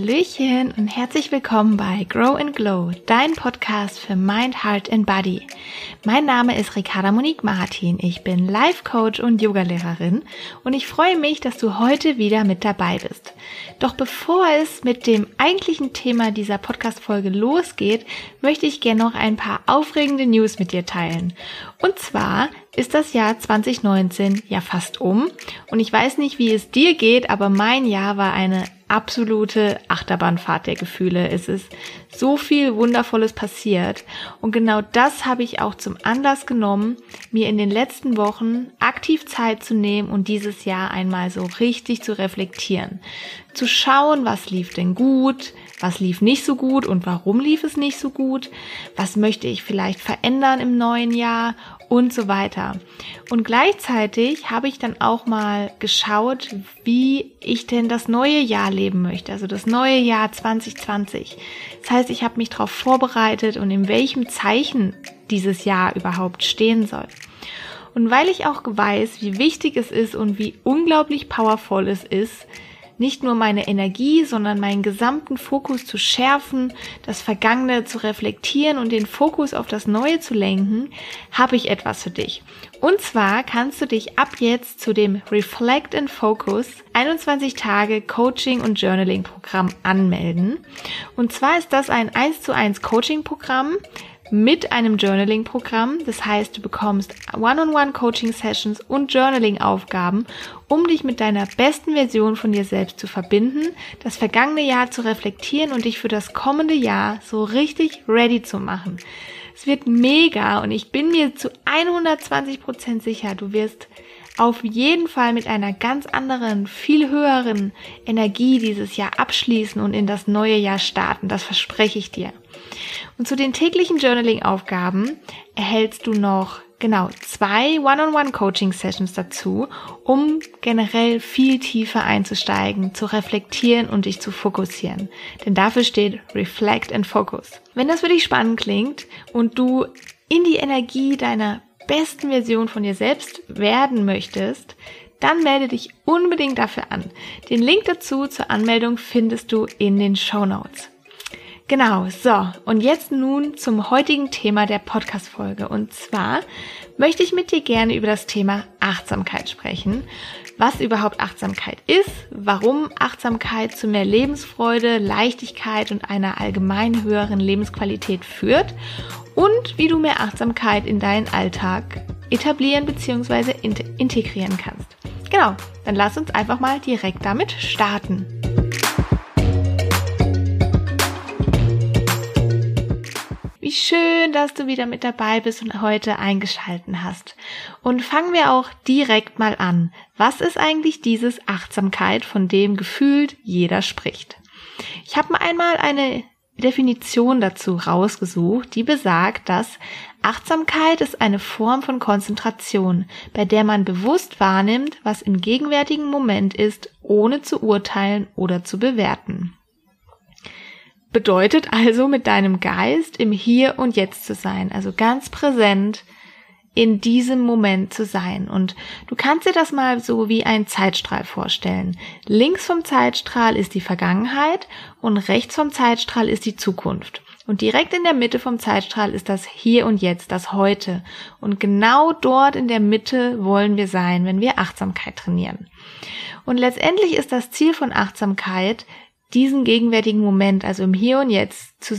Hallöchen und herzlich willkommen bei Grow and Glow, dein Podcast für Mind, Heart and Body. Mein Name ist Ricarda Monique Martin. Ich bin Life Coach und Yogalehrerin und ich freue mich, dass du heute wieder mit dabei bist. Doch bevor es mit dem eigentlichen Thema dieser Podcast Folge losgeht, möchte ich gerne noch ein paar aufregende News mit dir teilen. Und zwar ist das Jahr 2019 ja fast um und ich weiß nicht, wie es dir geht, aber mein Jahr war eine absolute Achterbahnfahrt der Gefühle. Es ist so viel Wundervolles passiert. Und genau das habe ich auch zum Anlass genommen, mir in den letzten Wochen aktiv Zeit zu nehmen und dieses Jahr einmal so richtig zu reflektieren. Zu schauen, was lief denn gut, was lief nicht so gut und warum lief es nicht so gut, was möchte ich vielleicht verändern im neuen Jahr und so weiter. Und gleichzeitig habe ich dann auch mal geschaut, wie ich denn das neue Jahr leben möchte, also das neue Jahr 2020. Das heißt, ich habe mich darauf vorbereitet und in welchem Zeichen dieses Jahr überhaupt stehen soll. Und weil ich auch weiß, wie wichtig es ist und wie unglaublich powerful es ist, nicht nur meine Energie, sondern meinen gesamten Fokus zu schärfen, das Vergangene zu reflektieren und den Fokus auf das Neue zu lenken, habe ich etwas für dich. Und zwar kannst du dich ab jetzt zu dem Reflect and Focus 21 Tage Coaching und Journaling Programm anmelden. Und zwar ist das ein 1 zu 1 Coaching Programm, mit einem Journaling-Programm. Das heißt, du bekommst One-on-One-Coaching-Sessions und Journaling-Aufgaben, um dich mit deiner besten Version von dir selbst zu verbinden, das vergangene Jahr zu reflektieren und dich für das kommende Jahr so richtig ready zu machen. Es wird mega und ich bin mir zu 120 Prozent sicher, du wirst auf jeden Fall mit einer ganz anderen, viel höheren Energie dieses Jahr abschließen und in das neue Jahr starten. Das verspreche ich dir. Und zu den täglichen Journaling-Aufgaben erhältst du noch genau zwei One-on-One-Coaching-Sessions dazu, um generell viel tiefer einzusteigen, zu reflektieren und dich zu fokussieren. Denn dafür steht Reflect and Focus. Wenn das für dich spannend klingt und du in die Energie deiner besten Version von dir selbst werden möchtest, dann melde dich unbedingt dafür an. Den Link dazu zur Anmeldung findest du in den Show Notes. Genau, so. Und jetzt nun zum heutigen Thema der Podcast-Folge. Und zwar möchte ich mit dir gerne über das Thema Achtsamkeit sprechen. Was überhaupt Achtsamkeit ist, warum Achtsamkeit zu mehr Lebensfreude, Leichtigkeit und einer allgemein höheren Lebensqualität führt und wie du mehr Achtsamkeit in deinen Alltag etablieren bzw. integrieren kannst. Genau, dann lass uns einfach mal direkt damit starten. Wie schön, dass du wieder mit dabei bist und heute eingeschalten hast. Und fangen wir auch direkt mal an. Was ist eigentlich dieses Achtsamkeit, von dem gefühlt jeder spricht? Ich habe mal einmal eine Definition dazu rausgesucht, die besagt, dass Achtsamkeit ist eine Form von Konzentration, bei der man bewusst wahrnimmt, was im gegenwärtigen Moment ist, ohne zu urteilen oder zu bewerten. Bedeutet also mit deinem Geist im Hier und Jetzt zu sein, also ganz präsent in diesem Moment zu sein. Und du kannst dir das mal so wie ein Zeitstrahl vorstellen. Links vom Zeitstrahl ist die Vergangenheit und rechts vom Zeitstrahl ist die Zukunft. Und direkt in der Mitte vom Zeitstrahl ist das Hier und Jetzt, das Heute. Und genau dort in der Mitte wollen wir sein, wenn wir Achtsamkeit trainieren. Und letztendlich ist das Ziel von Achtsamkeit, diesen gegenwärtigen Moment, also im Hier und Jetzt zu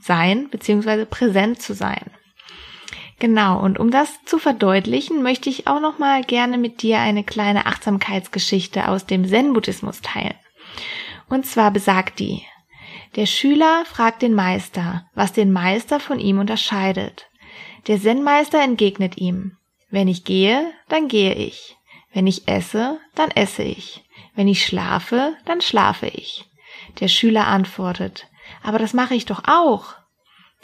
sein, beziehungsweise präsent zu sein. Genau, und um das zu verdeutlichen, möchte ich auch noch mal gerne mit dir eine kleine Achtsamkeitsgeschichte aus dem Zen-Buddhismus teilen. Und zwar besagt die, der Schüler fragt den Meister, was den Meister von ihm unterscheidet. Der Zen-Meister entgegnet ihm, wenn ich gehe, dann gehe ich. Wenn ich esse, dann esse ich. Wenn ich schlafe, dann schlafe ich. Der Schüler antwortet, aber das mache ich doch auch.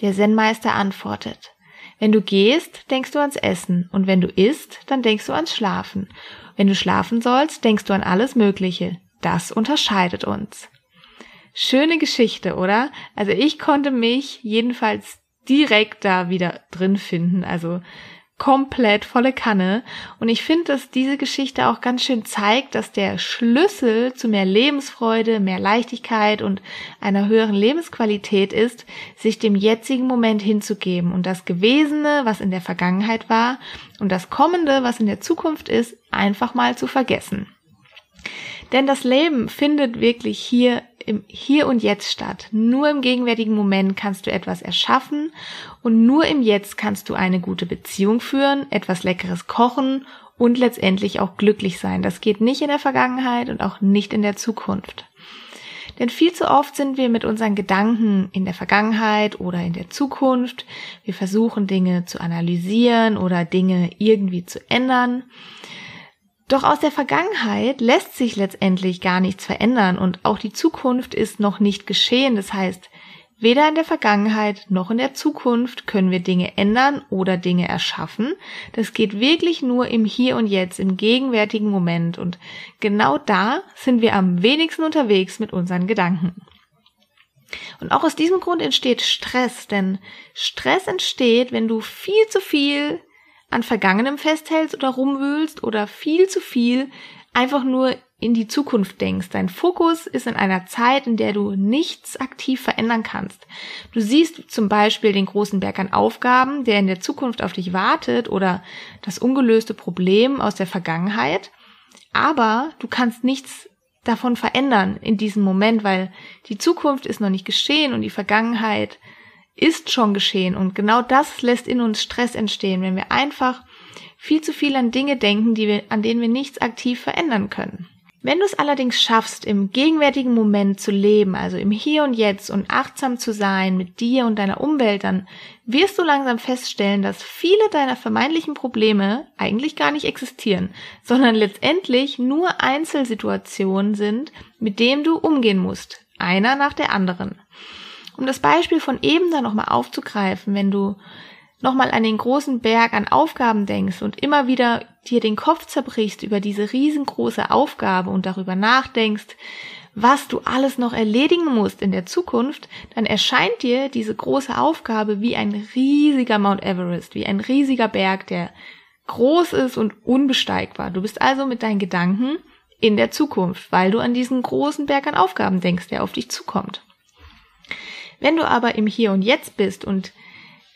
Der Zen-Meister antwortet, wenn du gehst, denkst du ans Essen, und wenn du isst, dann denkst du ans Schlafen. Wenn du schlafen sollst, denkst du an alles Mögliche. Das unterscheidet uns. Schöne Geschichte, oder? Also ich konnte mich jedenfalls direkt da wieder drin finden. Also komplett volle Kanne. Und ich finde, dass diese Geschichte auch ganz schön zeigt, dass der Schlüssel zu mehr Lebensfreude, mehr Leichtigkeit und einer höheren Lebensqualität ist, sich dem jetzigen Moment hinzugeben und das Gewesene, was in der Vergangenheit war, und das Kommende, was in der Zukunft ist, einfach mal zu vergessen. Denn das Leben findet wirklich hier im Hier und Jetzt statt. Nur im gegenwärtigen Moment kannst du etwas erschaffen und nur im Jetzt kannst du eine gute Beziehung führen, etwas Leckeres kochen und letztendlich auch glücklich sein. Das geht nicht in der Vergangenheit und auch nicht in der Zukunft. Denn viel zu oft sind wir mit unseren Gedanken in der Vergangenheit oder in der Zukunft. Wir versuchen Dinge zu analysieren oder Dinge irgendwie zu ändern. Doch aus der Vergangenheit lässt sich letztendlich gar nichts verändern und auch die Zukunft ist noch nicht geschehen. Das heißt, weder in der Vergangenheit noch in der Zukunft können wir Dinge ändern oder Dinge erschaffen. Das geht wirklich nur im Hier und Jetzt, im gegenwärtigen Moment und genau da sind wir am wenigsten unterwegs mit unseren Gedanken. Und auch aus diesem Grund entsteht Stress, denn Stress entsteht, wenn du viel zu viel an Vergangenem festhältst oder rumwühlst oder viel zu viel einfach nur in die Zukunft denkst. Dein Fokus ist in einer Zeit, in der du nichts aktiv verändern kannst. Du siehst zum Beispiel den großen Berg an Aufgaben, der in der Zukunft auf dich wartet oder das ungelöste Problem aus der Vergangenheit, aber du kannst nichts davon verändern in diesem Moment, weil die Zukunft ist noch nicht geschehen und die Vergangenheit ist schon geschehen und genau das lässt in uns Stress entstehen, wenn wir einfach viel zu viel an Dinge denken, die wir, an denen wir nichts aktiv verändern können. Wenn du es allerdings schaffst, im gegenwärtigen Moment zu leben, also im Hier und Jetzt und achtsam zu sein mit dir und deiner Umwelt, dann wirst du langsam feststellen, dass viele deiner vermeintlichen Probleme eigentlich gar nicht existieren, sondern letztendlich nur Einzelsituationen sind, mit denen du umgehen musst, einer nach der anderen. Um das Beispiel von eben dann nochmal aufzugreifen, wenn du nochmal an den großen Berg an Aufgaben denkst und immer wieder dir den Kopf zerbrichst über diese riesengroße Aufgabe und darüber nachdenkst, was du alles noch erledigen musst in der Zukunft, dann erscheint dir diese große Aufgabe wie ein riesiger Mount Everest, wie ein riesiger Berg, der groß ist und unbesteigbar. Du bist also mit deinen Gedanken in der Zukunft, weil du an diesen großen Berg an Aufgaben denkst, der auf dich zukommt. Wenn du aber im Hier und Jetzt bist und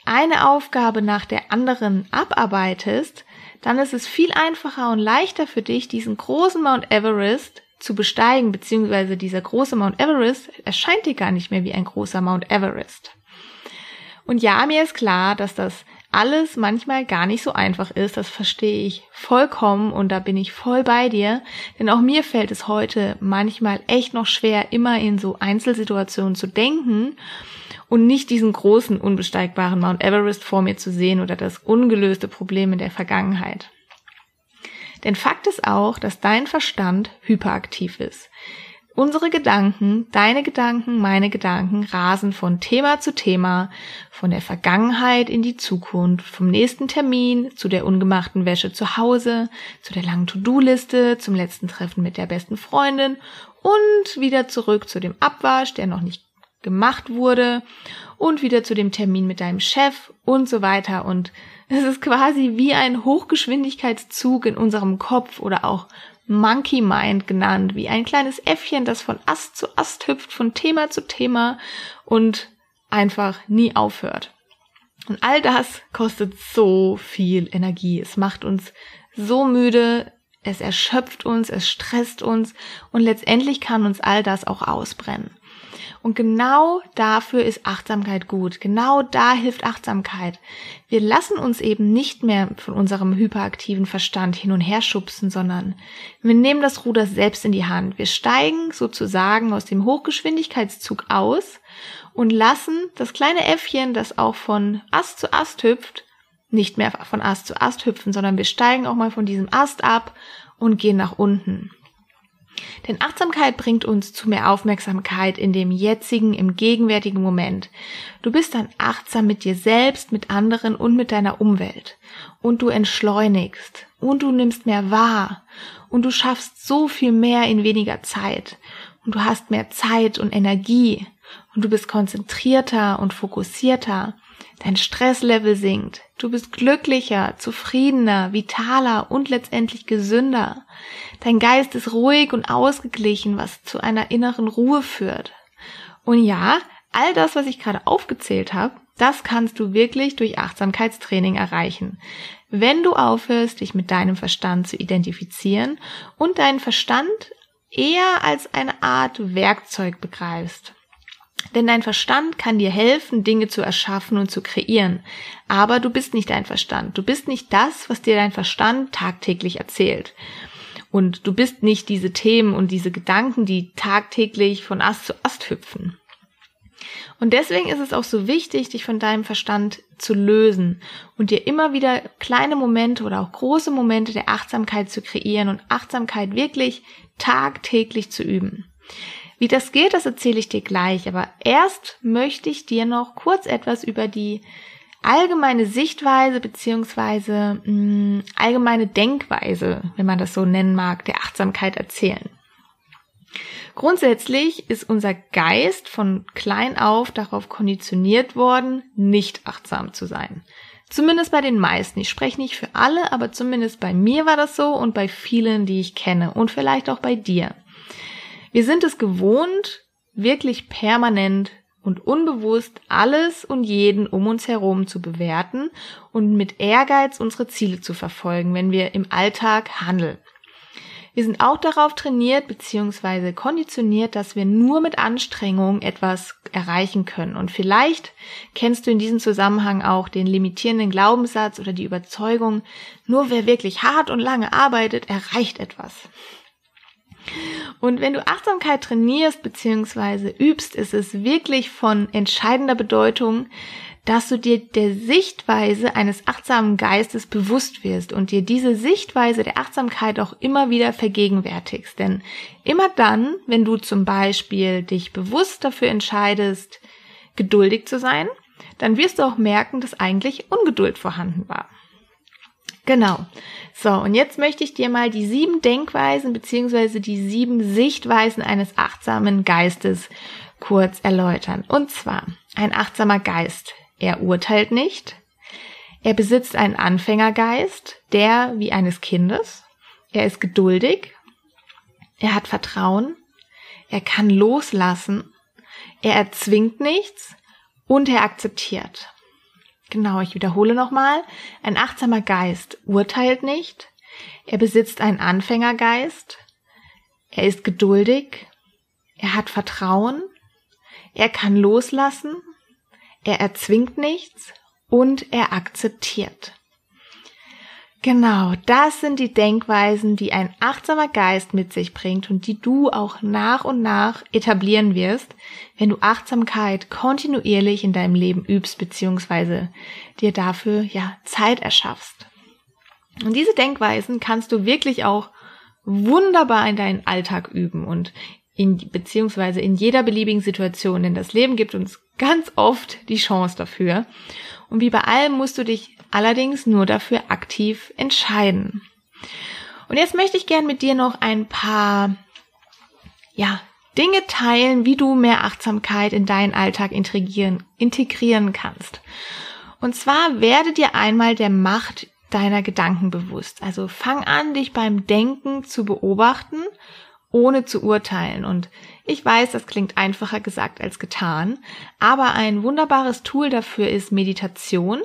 eine Aufgabe nach der anderen abarbeitest, dann ist es viel einfacher und leichter für dich, diesen großen Mount Everest zu besteigen, beziehungsweise dieser große Mount Everest erscheint dir gar nicht mehr wie ein großer Mount Everest. Und ja, mir ist klar, dass das alles manchmal gar nicht so einfach ist. Das verstehe ich vollkommen und da bin ich voll bei dir. Denn auch mir fällt es heute manchmal echt noch schwer, immer in so Einzelsituationen zu denken und nicht diesen großen, unbesteigbaren Mount Everest vor mir zu sehen oder das ungelöste Problem in der Vergangenheit. Denn Fakt ist auch, dass dein Verstand hyperaktiv ist. Unsere Gedanken, deine Gedanken, meine Gedanken rasen von Thema zu Thema, von der Vergangenheit in die Zukunft, vom nächsten Termin zu der ungemachten Wäsche zu Hause, zu der langen To-Do-Liste, zum letzten Treffen mit der besten Freundin und wieder zurück zu dem Abwasch, der noch nicht gemacht wurde und wieder zu dem Termin mit deinem Chef und so weiter und es ist quasi wie ein Hochgeschwindigkeitszug in unserem Kopf oder auch Monkey Mind genannt, wie ein kleines Äffchen, das von Ast zu Ast hüpft, von Thema zu Thema und einfach nie aufhört. Und all das kostet so viel Energie. Es macht uns so müde, es erschöpft uns, es stresst uns und letztendlich kann uns all das auch ausbrennen. Und genau dafür ist Achtsamkeit gut. Genau da hilft Achtsamkeit. Wir lassen uns eben nicht mehr von unserem hyperaktiven Verstand hin und her schubsen, sondern wir nehmen das Ruder selbst in die Hand. Wir steigen sozusagen aus dem Hochgeschwindigkeitszug aus und lassen das kleine Äffchen, das auch von Ast zu Ast hüpft, nicht mehr von Ast zu Ast hüpfen, sondern wir steigen auch mal von diesem Ast ab und gehen nach unten. Denn Achtsamkeit bringt uns zu mehr Aufmerksamkeit in dem jetzigen, im gegenwärtigen Moment. Du bist dann achtsam mit dir selbst, mit anderen und mit deiner Umwelt. Und du entschleunigst. Und du nimmst mehr wahr. Und du schaffst so viel mehr in weniger Zeit. Und du hast mehr Zeit und Energie. Und du bist konzentrierter und fokussierter. Dein Stresslevel sinkt. Du bist glücklicher, zufriedener, vitaler und letztendlich gesünder. Dein Geist ist ruhig und ausgeglichen, was zu einer inneren Ruhe führt. Und ja, all das, was ich gerade aufgezählt habe, das kannst du wirklich durch Achtsamkeitstraining erreichen. Wenn du aufhörst, dich mit deinem Verstand zu identifizieren und deinen Verstand eher als eine Art Werkzeug begreifst. Denn dein Verstand kann dir helfen, Dinge zu erschaffen und zu kreieren. Aber du bist nicht dein Verstand. Du bist nicht das, was dir dein Verstand tagtäglich erzählt. Und du bist nicht diese Themen und diese Gedanken, die tagtäglich von Ast zu Ast hüpfen. Und deswegen ist es auch so wichtig, dich von deinem Verstand zu lösen und dir immer wieder kleine Momente oder auch große Momente der Achtsamkeit zu kreieren und Achtsamkeit wirklich tagtäglich zu üben. Wie das geht, das erzähle ich dir gleich, aber erst möchte ich dir noch kurz etwas über die allgemeine Sichtweise beziehungsweise mh, mm, allgemeine Denkweise, wenn man das so nennen mag, der Achtsamkeit erzählen. Grundsätzlich ist unser Geist von klein auf darauf konditioniert worden, nicht achtsam zu sein. Zumindest bei den meisten. Ich spreche nicht für alle, aber zumindest bei mir war das so und bei vielen, die ich kenne und vielleicht auch bei dir. Wir sind es gewohnt, wirklich permanent und unbewusst alles und jeden um uns herum zu bewerten und mit Ehrgeiz unsere Ziele zu verfolgen, wenn wir im Alltag handeln. Wir sind auch darauf trainiert bzw. konditioniert, dass wir nur mit Anstrengung etwas erreichen können. Und vielleicht kennst du in diesem Zusammenhang auch den limitierenden Glaubenssatz oder die Überzeugung, nur wer wirklich hart und lange arbeitet, erreicht etwas. Und wenn du Achtsamkeit trainierst bzw. übst, ist es wirklich von entscheidender Bedeutung, dass du dir der Sichtweise eines achtsamen Geistes bewusst wirst und dir diese Sichtweise der Achtsamkeit auch immer wieder vergegenwärtigst. Denn immer dann, wenn du zum Beispiel dich bewusst dafür entscheidest, geduldig zu sein, dann wirst du auch merken, dass eigentlich Ungeduld vorhanden war. Genau. So, und jetzt möchte ich dir mal die sieben Denkweisen beziehungsweise die sieben Sichtweisen eines achtsamen Geistes kurz erläutern. Und zwar, ein achtsamer Geist. Er urteilt nicht. Er besitzt einen Anfängergeist, der wie eines Kindes. Er ist geduldig. Er hat Vertrauen. Er kann loslassen. Er erzwingt nichts und er akzeptiert. Genau, ich wiederhole nochmal. Ein achtsamer Geist urteilt nicht. Er besitzt einen Anfängergeist. Er ist geduldig. Er hat Vertrauen. Er kann loslassen. Er erzwingt nichts und er akzeptiert. Genau, das sind die Denkweisen, die ein achtsamer Geist mit sich bringt und die du auch nach und nach etablieren wirst, wenn du Achtsamkeit kontinuierlich in deinem Leben übst beziehungsweise dir dafür ja Zeit erschaffst. Und diese Denkweisen kannst du wirklich auch wunderbar in deinen Alltag üben und in, beziehungsweise in jeder beliebigen Situation, denn das Leben gibt uns ganz oft die Chance dafür. Und wie bei allem musst du dich allerdings nur dafür aktiv entscheiden. Und jetzt möchte ich gern mit dir noch ein paar, ja, Dinge teilen, wie du mehr Achtsamkeit in deinen Alltag integrieren, integrieren kannst. Und zwar werde dir einmal der Macht deiner Gedanken bewusst. Also fang an, dich beim Denken zu beobachten, ohne zu urteilen. Und ich weiß, das klingt einfacher gesagt als getan, aber ein wunderbares Tool dafür ist Meditation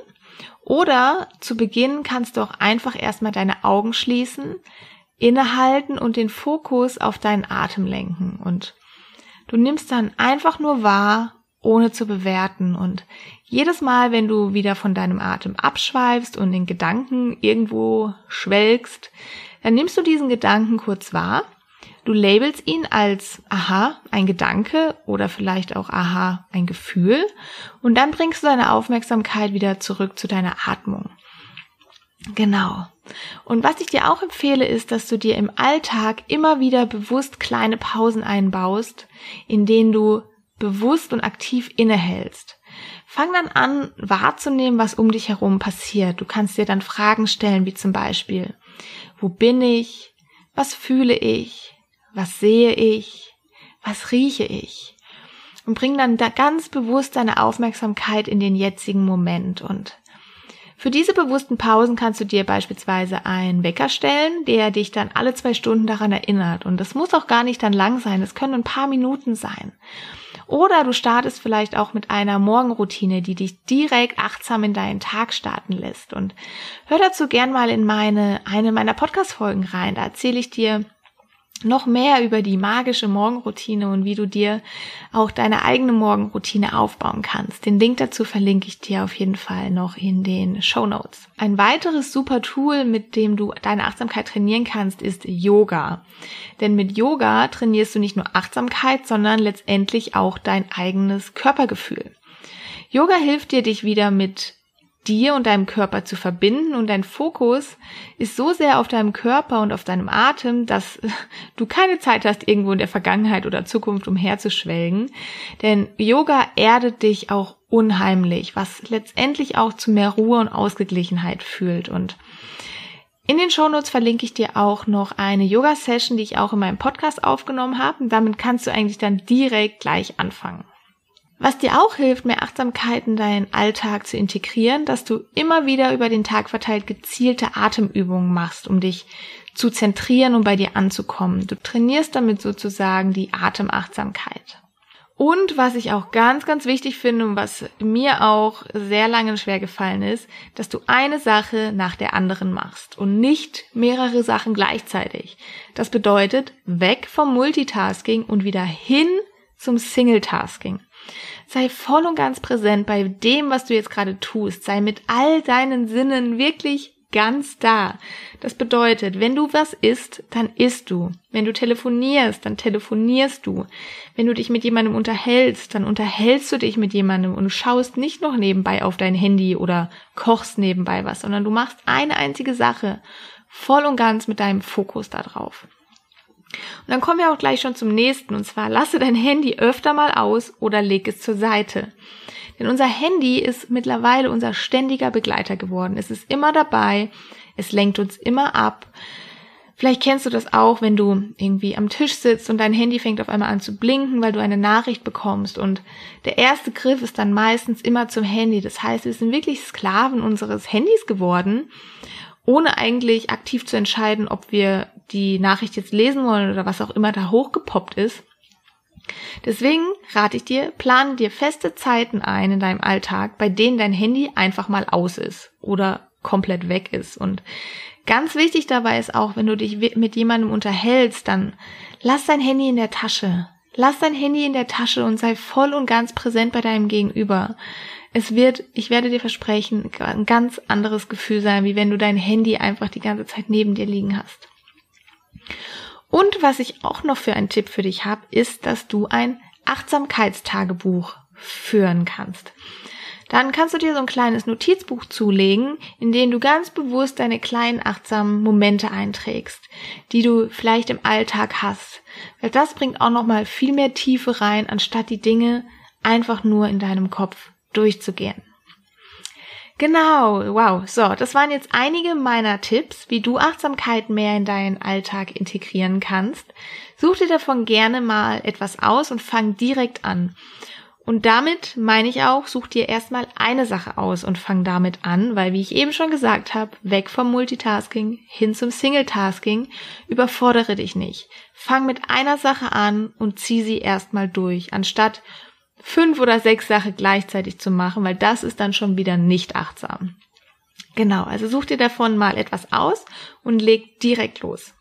oder zu Beginn kannst du auch einfach erstmal deine Augen schließen, innehalten und den Fokus auf deinen Atem lenken. Und du nimmst dann einfach nur wahr, ohne zu bewerten. Und jedes Mal, wenn du wieder von deinem Atem abschweifst und den Gedanken irgendwo schwelgst, dann nimmst du diesen Gedanken kurz wahr Du labelst ihn als aha, ein Gedanke oder vielleicht auch aha, ein Gefühl und dann bringst du deine Aufmerksamkeit wieder zurück zu deiner Atmung. Genau. Und was ich dir auch empfehle, ist, dass du dir im Alltag immer wieder bewusst kleine Pausen einbaust, in denen du bewusst und aktiv innehältst. Fang dann an, wahrzunehmen, was um dich herum passiert. Du kannst dir dann Fragen stellen, wie zum Beispiel, wo bin ich? Was fühle ich? Was sehe ich? Was rieche ich? und bring dann da ganz bewusst deine Aufmerksamkeit in den jetzigen Moment und für diese bewussten Pausen kannst du dir beispielsweise einen Wecker stellen, der dich dann alle zwei Stunden daran erinnert. Und das muss auch gar nicht dann lang sein, es können ein paar Minuten sein. Oder du startest vielleicht auch mit einer Morgenroutine, die dich direkt achtsam in deinen Tag starten lässt. Und hör dazu gern mal in meine, eine meiner Podcast-Folgen rein. Da erzähle ich dir noch mehr über die magische Morgenroutine und wie du dir auch deine eigene Morgenroutine aufbauen kannst. Den Link dazu verlinke ich dir auf jeden Fall noch in den Show Notes. Ein weiteres super Tool, mit dem du deine Achtsamkeit trainieren kannst, ist Yoga. Denn mit Yoga trainierst du nicht nur Achtsamkeit, sondern letztendlich auch dein eigenes Körpergefühl. Yoga hilft dir, dich wieder mit dir und deinem Körper zu verbinden und dein Fokus ist so sehr auf deinem Körper und auf deinem Atem, dass du keine Zeit hast, irgendwo in der Vergangenheit oder Zukunft umherzuschwelgen. Denn Yoga erdet dich auch unheimlich, was letztendlich auch zu mehr Ruhe und Ausgeglichenheit fühlt und in den Shownotes verlinke ich dir auch noch eine Yoga-Session, die ich auch in meinem Podcast aufgenommen habe. Und damit kannst du eigentlich dann direkt gleich anfangen. Was dir auch hilft, mehr Achtsamkeit in deinen Alltag zu integrieren, dass du immer wieder über den Tag verteilt gezielte Atemübungen machst, um dich zu zentrieren und bei dir anzukommen. Du trainierst damit sozusagen die Atemachtsamkeit. Und was ich auch ganz, ganz wichtig finde und was mir auch sehr lange schwer gefallen ist, dass du eine Sache nach der anderen machst und nicht mehrere Sachen gleichzeitig. Das bedeutet weg vom Multitasking und wieder hin zum Singletasking. Sei voll und ganz präsent bei dem, was du jetzt gerade tust. Sei mit all deinen Sinnen wirklich ganz da. Das bedeutet, wenn du was isst, dann isst du. Wenn du telefonierst, dann telefonierst du. Wenn du dich mit jemandem unterhältst, dann unterhältst du dich mit jemandem und schaust nicht noch nebenbei auf dein Handy oder kochst nebenbei was, sondern du machst eine einzige Sache voll und ganz mit deinem Fokus da drauf. Und dann kommen wir auch gleich schon zum nächsten, und zwar lasse dein Handy öfter mal aus oder leg es zur Seite. Denn unser Handy ist mittlerweile unser ständiger Begleiter geworden. Es ist immer dabei, es lenkt uns immer ab. Vielleicht kennst du das auch, wenn du irgendwie am Tisch sitzt und dein Handy fängt auf einmal an zu blinken, weil du eine Nachricht bekommst und der erste Griff ist dann meistens immer zum Handy. Das heißt, wir sind wirklich Sklaven unseres Handys geworden ohne eigentlich aktiv zu entscheiden, ob wir die Nachricht jetzt lesen wollen oder was auch immer da hochgepoppt ist. Deswegen rate ich dir, plane dir feste Zeiten ein in deinem Alltag, bei denen dein Handy einfach mal aus ist oder komplett weg ist. Und ganz wichtig dabei ist auch, wenn du dich mit jemandem unterhältst, dann lass dein Handy in der Tasche. Lass dein Handy in der Tasche und sei voll und ganz präsent bei deinem Gegenüber. Es wird, ich werde dir versprechen, ein ganz anderes Gefühl sein, wie wenn du dein Handy einfach die ganze Zeit neben dir liegen hast. Und was ich auch noch für einen Tipp für dich habe, ist, dass du ein Achtsamkeitstagebuch führen kannst. Dann kannst du dir so ein kleines Notizbuch zulegen, in dem du ganz bewusst deine kleinen achtsamen Momente einträgst, die du vielleicht im Alltag hast. Weil das bringt auch noch mal viel mehr Tiefe rein, anstatt die Dinge einfach nur in deinem Kopf durchzugehen. Genau, wow. So, das waren jetzt einige meiner Tipps, wie du Achtsamkeit mehr in deinen Alltag integrieren kannst. Such dir davon gerne mal etwas aus und fang direkt an. Und damit meine ich auch, such dir erstmal eine Sache aus und fang damit an, weil wie ich eben schon gesagt habe, weg vom Multitasking hin zum Singletasking, überfordere dich nicht. Fang mit einer Sache an und zieh sie erstmal durch, anstatt fünf oder sechs Sachen gleichzeitig zu machen, weil das ist dann schon wieder nicht achtsam. Genau, also such dir davon mal etwas aus und leg direkt los.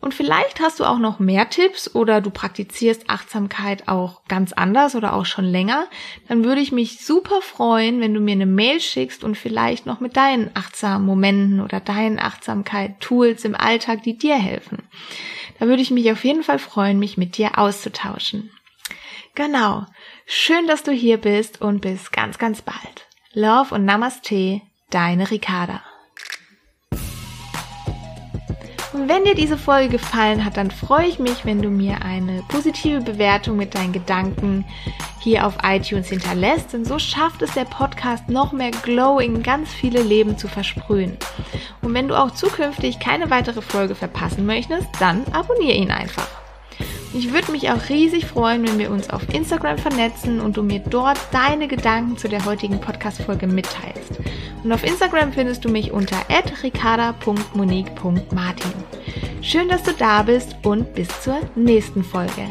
Und vielleicht hast du auch noch mehr Tipps oder du praktizierst Achtsamkeit auch ganz anders oder auch schon länger. Dann würde ich mich super freuen, wenn du mir eine Mail schickst und vielleicht noch mit deinen achtsamen Momenten oder deinen Achtsamkeit-Tools im Alltag, die dir helfen. Da würde ich mich auf jeden Fall freuen, mich mit dir auszutauschen. Genau. Schön, dass du hier bist und bis ganz, ganz bald. Love und Namaste, deine Ricarda. Und wenn dir diese Folge gefallen hat, dann freue ich mich, wenn du mir eine positive Bewertung mit deinen Gedanken hier auf iTunes hinterlässt, denn so schafft es der Podcast noch mehr Glow in ganz viele Leben zu versprühen. Und wenn du auch zukünftig keine weitere Folge verpassen möchtest, dann abonniere ihn einfach. Ich würde mich auch riesig freuen, wenn wir uns auf Instagram vernetzen und du mir dort deine Gedanken zu der heutigen Podcast-Folge mitteilst. Und auf Instagram findest du mich unter ricarda.monique.martin. Schön, dass du da bist und bis zur nächsten Folge.